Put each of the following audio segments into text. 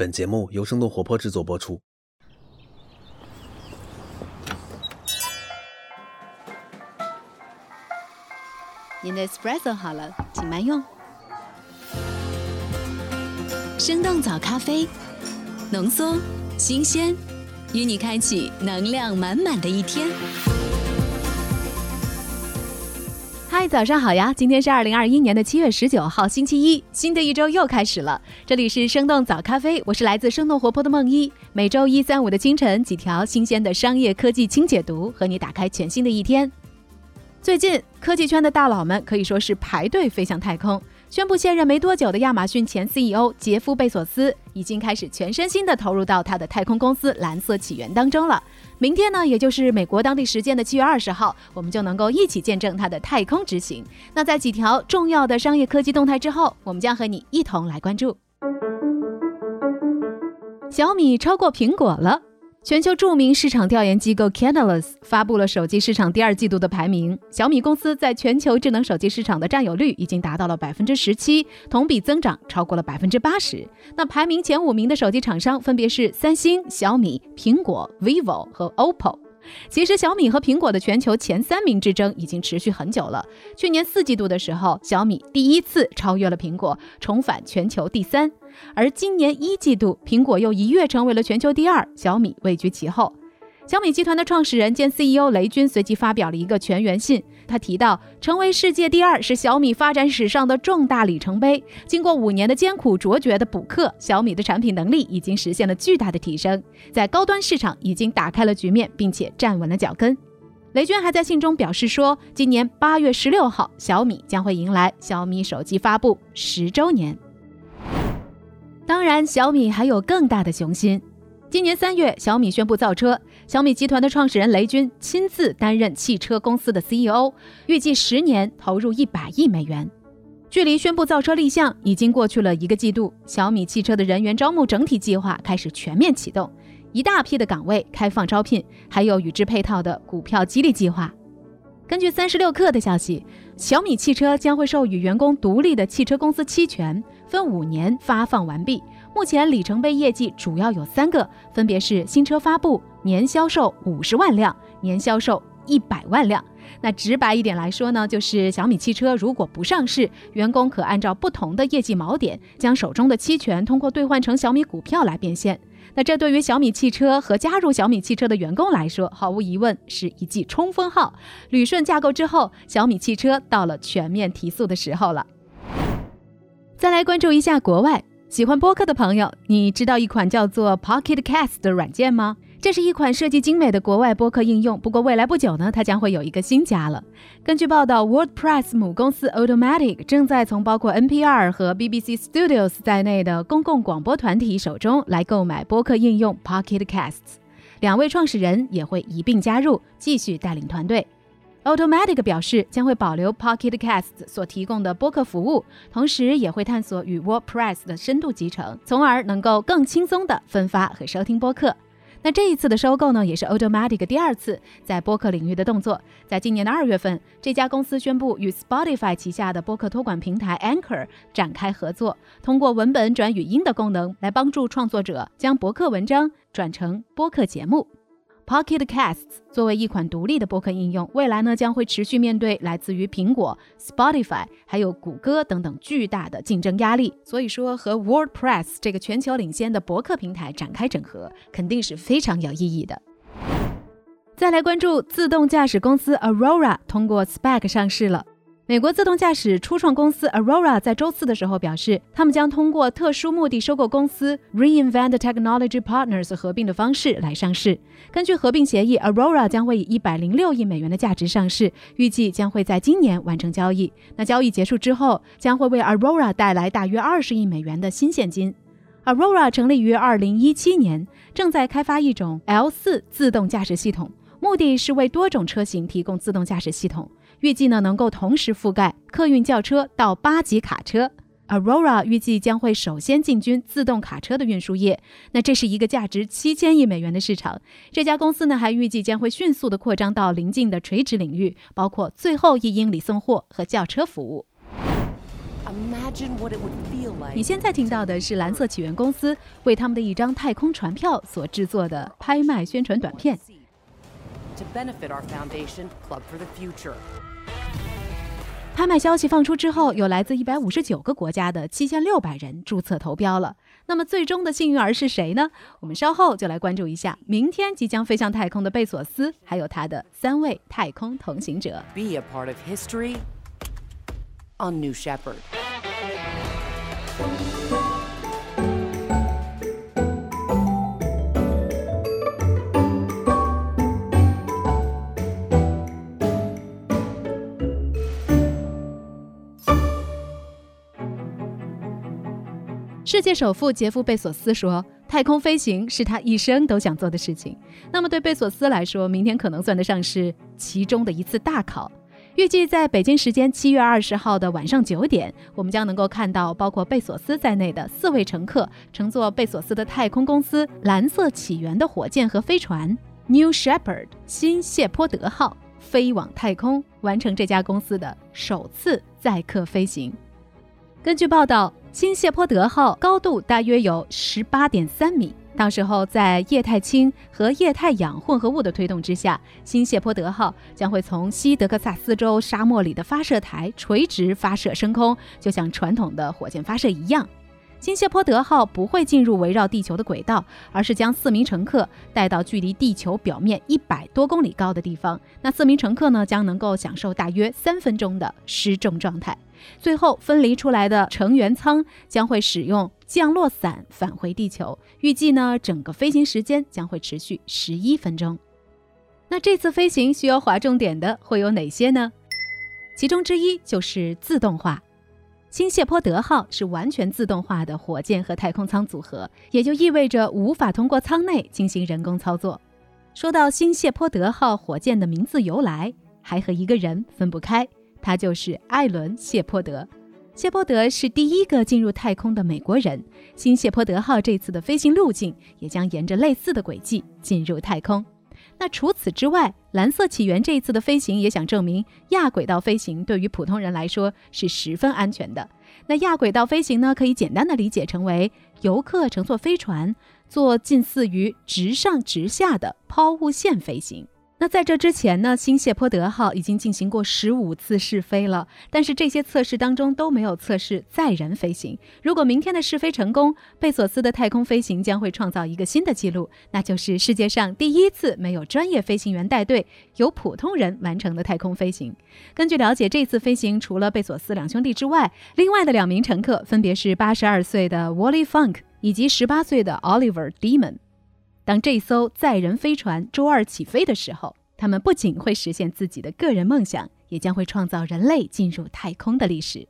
本节目由生动活泼制作播出。您的 espresso 好了，请慢用。生动早咖啡，浓缩、新鲜，与你开启能量满满的一天。嗨，早上好呀！今天是二零二一年的七月十九号，星期一，新的一周又开始了。这里是生动早咖啡，我是来自生动活泼的梦一。每周一、三、五的清晨，几条新鲜的商业科技轻解读，和你打开全新的一天。最近，科技圈的大佬们可以说是排队飞向太空。宣布卸任没多久的亚马逊前 CEO 杰夫·贝索斯，已经开始全身心的投入到他的太空公司蓝色起源当中了。明天呢，也就是美国当地时间的七月二十号，我们就能够一起见证它的太空执行。那在几条重要的商业科技动态之后，我们将和你一同来关注。小米超过苹果了。全球著名市场调研机构 Canalys 发布了手机市场第二季度的排名，小米公司在全球智能手机市场的占有率已经达到了百分之十七，同比增长超过了百分之八十。那排名前五名的手机厂商分别是三星、小米、苹果、vivo 和 OPPO。其实小米和苹果的全球前三名之争已经持续很久了。去年四季度的时候，小米第一次超越了苹果，重返全球第三。而今年一季度，苹果又一跃成为了全球第二，小米位居其后。小米集团的创始人兼 CEO 雷军随即发表了一个全员信，他提到，成为世界第二是小米发展史上的重大里程碑。经过五年的艰苦卓绝的补课，小米的产品能力已经实现了巨大的提升，在高端市场已经打开了局面，并且站稳了脚跟。雷军还在信中表示说，今年八月十六号，小米将会迎来小米手机发布十周年。当然，小米还有更大的雄心。今年三月，小米宣布造车。小米集团的创始人雷军亲自担任汽车公司的 CEO，预计十年投入一百亿美元。距离宣布造车立项已经过去了一个季度，小米汽车的人员招募整体计划开始全面启动，一大批的岗位开放招聘，还有与之配套的股票激励计划。根据三十六氪的消息，小米汽车将会授予员工独立的汽车公司期权，分五年发放完毕。目前里程碑业绩主要有三个，分别是新车发布、年销售五十万辆、年销售一百万辆。那直白一点来说呢，就是小米汽车如果不上市，员工可按照不同的业绩锚点，将手中的期权通过兑换成小米股票来变现。那这对于小米汽车和加入小米汽车的员工来说，毫无疑问是一记冲锋号。旅顺架构之后，小米汽车到了全面提速的时候了。再来关注一下国外。喜欢播客的朋友，你知道一款叫做 Pocket Cast 的软件吗？这是一款设计精美的国外播客应用。不过未来不久呢，它将会有一个新家了。根据报道，WordPress 母公司 Automatic 正在从包括 NPR 和 BBC Studios 在内的公共广播团体手中来购买播客应用 Pocket Casts。两位创始人也会一并加入，继续带领团队。Automatic 表示将会保留 Pocket Casts 所提供的播客服务，同时也会探索与 WordPress 的深度集成，从而能够更轻松地分发和收听播客。那这一次的收购呢，也是 Automatic 第二次在播客领域的动作。在今年的二月份，这家公司宣布与 Spotify 旗下的播客托管平台 Anchor 展开合作，通过文本转语音的功能来帮助创作者将博客文章转成播客节目。Pocket Casts 作为一款独立的播客应用，未来呢将会持续面对来自于苹果、Spotify 还有谷歌等等巨大的竞争压力。所以说，和 WordPress 这个全球领先的博客平台展开整合，肯定是非常有意义的。再来关注自动驾驶公司 Aurora 通过 SPAC 上市了。美国自动驾驶初创公司 Aurora 在周四的时候表示，他们将通过特殊目的收购公司 Reinvent Technology Partners 合并的方式来上市。根据合并协议，Aurora 将会以一百零六亿美元的价值上市，预计将会在今年完成交易。那交易结束之后，将会为 Aurora 带来大约二十亿美元的新现金。Aurora 成立于二零一七年，正在开发一种 L 四自动驾驶系统，目的是为多种车型提供自动驾驶系统。预计呢能够同时覆盖客运轿车到八级卡车，Aurora 预计将会首先进军自动卡车的运输业。那这是一个价值七千亿美元的市场。这家公司呢还预计将会迅速的扩张到邻近的垂直领域，包括最后一英里送货和轿车服务。你现在听到的是蓝色起源公司为他们的一张太空船票所制作的拍卖宣传短片。拍卖消息放出之后，有来自一百五十九个国家的七千六百人注册投标了。那么最终的幸运儿是谁呢？我们稍后就来关注一下明天即将飞向太空的贝索斯，还有他的三位太空同行者。Be a part of history on New Shepard. 世界首富杰夫·贝索斯说：“太空飞行是他一生都想做的事情。”那么，对贝索斯来说，明天可能算得上是其中的一次大考。预计在北京时间七月二十号的晚上九点，我们将能够看到包括贝索斯在内的四位乘客乘坐贝索斯的太空公司“蓝色起源”的火箭和飞船 “New Shepard” 新谢泼德号飞往太空，完成这家公司的首次载客飞行。根据报道。新谢泼德号高度大约有十八点三米，到时候在液态氢和液态氧混合物的推动之下，新谢泼德号将会从西德克萨斯州沙漠里的发射台垂直发射升空，就像传统的火箭发射一样。新谢泼德号不会进入围绕地球的轨道，而是将四名乘客带到距离地球表面一百多公里高的地方。那四名乘客呢，将能够享受大约三分钟的失重状态。最后分离出来的成员舱将会使用降落伞返回地球。预计呢，整个飞行时间将会持续十一分钟。那这次飞行需要划重点的会有哪些呢？其中之一就是自动化。新谢泼德号是完全自动化的火箭和太空舱组合，也就意味着无法通过舱内进行人工操作。说到新谢泼德号火箭的名字由来，还和一个人分不开，他就是艾伦·谢泼德。谢泼德是第一个进入太空的美国人。新谢泼德号这次的飞行路径也将沿着类似的轨迹进入太空。那除此之外，蓝色起源这一次的飞行也想证明亚轨道飞行对于普通人来说是十分安全的。那亚轨道飞行呢，可以简单的理解成为游客乘坐飞船做近似于直上直下的抛物线飞行。那在这之前呢，新谢泼德号已经进行过十五次试飞了，但是这些测试当中都没有测试载人飞行。如果明天的试飞成功，贝索斯的太空飞行将会创造一个新的记录，那就是世界上第一次没有专业飞行员带队，由普通人完成的太空飞行。根据了解，这次飞行除了贝索斯两兄弟之外，另外的两名乘客分别是八十二岁的 Wally Funk 以及十八岁的 Oliver Demon。当这艘载人飞船周二起飞的时候，他们不仅会实现自己的个人梦想，也将会创造人类进入太空的历史。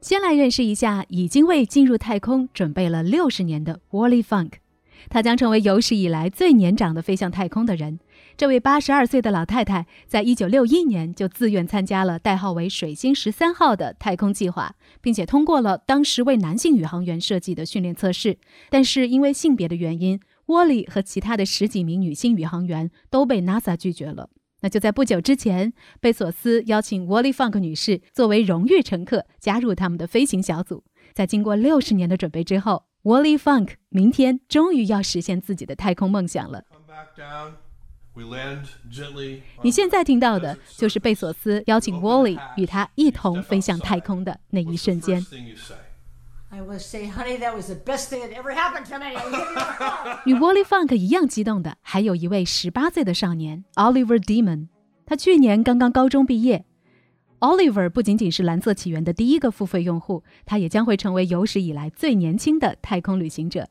先来认识一下已经为进入太空准备了六十年的 Wally Funk，他将成为有史以来最年长的飞向太空的人。这位八十二岁的老太太，在一九六一年就自愿参加了代号为“水星十三号”的太空计划，并且通过了当时为男性宇航员设计的训练测试，但是因为性别的原因。沃利和其他的十几名女性宇航员都被 NASA 拒绝了。那就在不久之前，贝索斯邀请 Wally · Funk 女士作为荣誉乘客加入他们的飞行小组。在经过六十年的准备之后，，Wally · Funk 明天终于要实现自己的太空梦想了。你现在听到的就是贝索斯邀请 Wally 与他一同飞向太空的那一瞬间。I will say, honey, that was the best thing that ever happened to me. 与 Wally Funk 一样激动的，还有一位十八岁的少年 Oliver Demon。他去年刚刚高中毕业。Oliver 不仅仅是蓝色起源的第一个付费用户，他也将会成为有史以来最年轻的太空旅行者。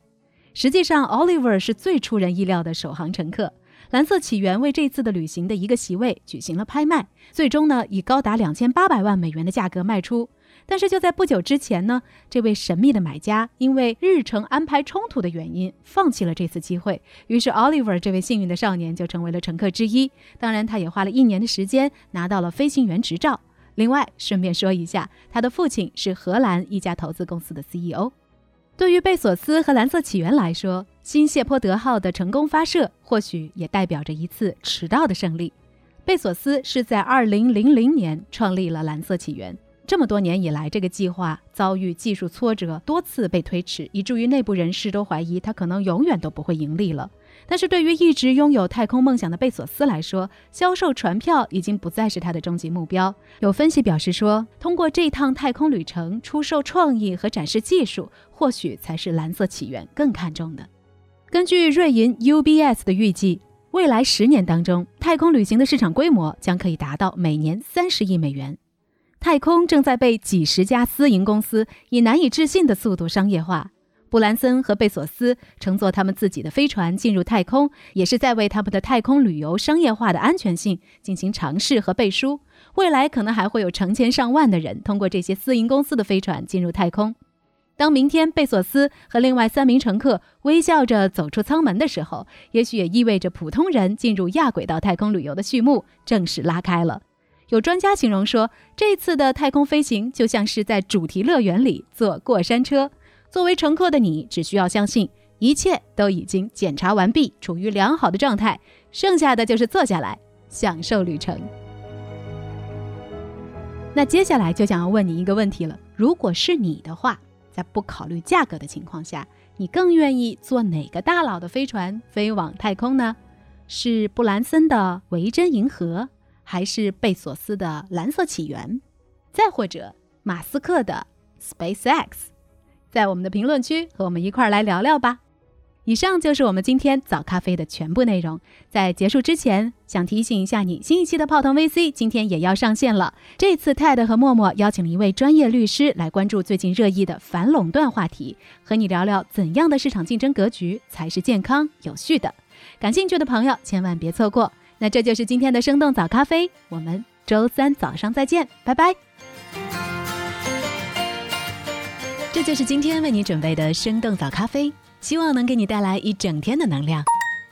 实际上，Oliver 是最出人意料的首航乘客。蓝色起源为这次的旅行的一个席位举行了拍卖，最终呢以高达两千八百万美元的价格卖出。但是就在不久之前呢，这位神秘的买家因为日程安排冲突的原因，放弃了这次机会。于是，Oliver 这位幸运的少年就成为了乘客之一。当然，他也花了一年的时间拿到了飞行员执照。另外，顺便说一下，他的父亲是荷兰一家投资公司的 CEO。对于贝索斯和蓝色起源来说，新谢泼德号的成功发射或许也代表着一次迟到的胜利。贝索斯是在2000年创立了蓝色起源。这么多年以来，这个计划遭遇技术挫折，多次被推迟，以至于内部人士都怀疑它可能永远都不会盈利了。但是对于一直拥有太空梦想的贝索斯来说，销售船票已经不再是他的终极目标。有分析表示说，通过这趟太空旅程出售创意和展示技术，或许才是蓝色起源更看重的。根据瑞银 UBS 的预计，未来十年当中，太空旅行的市场规模将可以达到每年三十亿美元。太空正在被几十家私营公司以难以置信的速度商业化。布兰森和贝索斯乘坐他们自己的飞船进入太空，也是在为他们的太空旅游商业化的安全性进行尝试和背书。未来可能还会有成千上万的人通过这些私营公司的飞船进入太空。当明天贝索斯和另外三名乘客微笑着走出舱门的时候，也许也意味着普通人进入亚轨道太空旅游的序幕正式拉开了。有专家形容说，这次的太空飞行就像是在主题乐园里坐过山车。作为乘客的你，只需要相信一切都已经检查完毕，处于良好的状态，剩下的就是坐下来享受旅程。那接下来就想要问你一个问题了：如果是你的话，在不考虑价格的情况下，你更愿意坐哪个大佬的飞船飞往太空呢？是布兰森的维珍银河？还是贝索斯的蓝色起源，再或者马斯克的 SpaceX，在我们的评论区和我们一块儿来聊聊吧。以上就是我们今天早咖啡的全部内容。在结束之前，想提醒一下你，新一期的泡腾 VC 今天也要上线了。这次 TED 和默默邀请了一位专业律师来关注最近热议的反垄断话题，和你聊聊怎样的市场竞争格局才是健康有序的。感兴趣的朋友千万别错过。那这就是今天的生动早咖啡，我们周三早上再见，拜拜。这就是今天为你准备的生动早咖啡，希望能给你带来一整天的能量。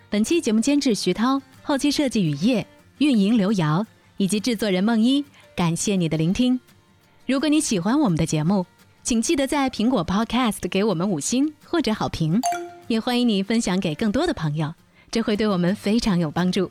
本期节目监制徐涛，后期设计雨夜，运营刘瑶，以及制作人梦一。感谢你的聆听。如果你喜欢我们的节目，请记得在苹果 Podcast 给我们五星或者好评，也欢迎你分享给更多的朋友，这会对我们非常有帮助。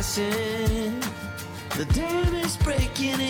The dam is breaking in.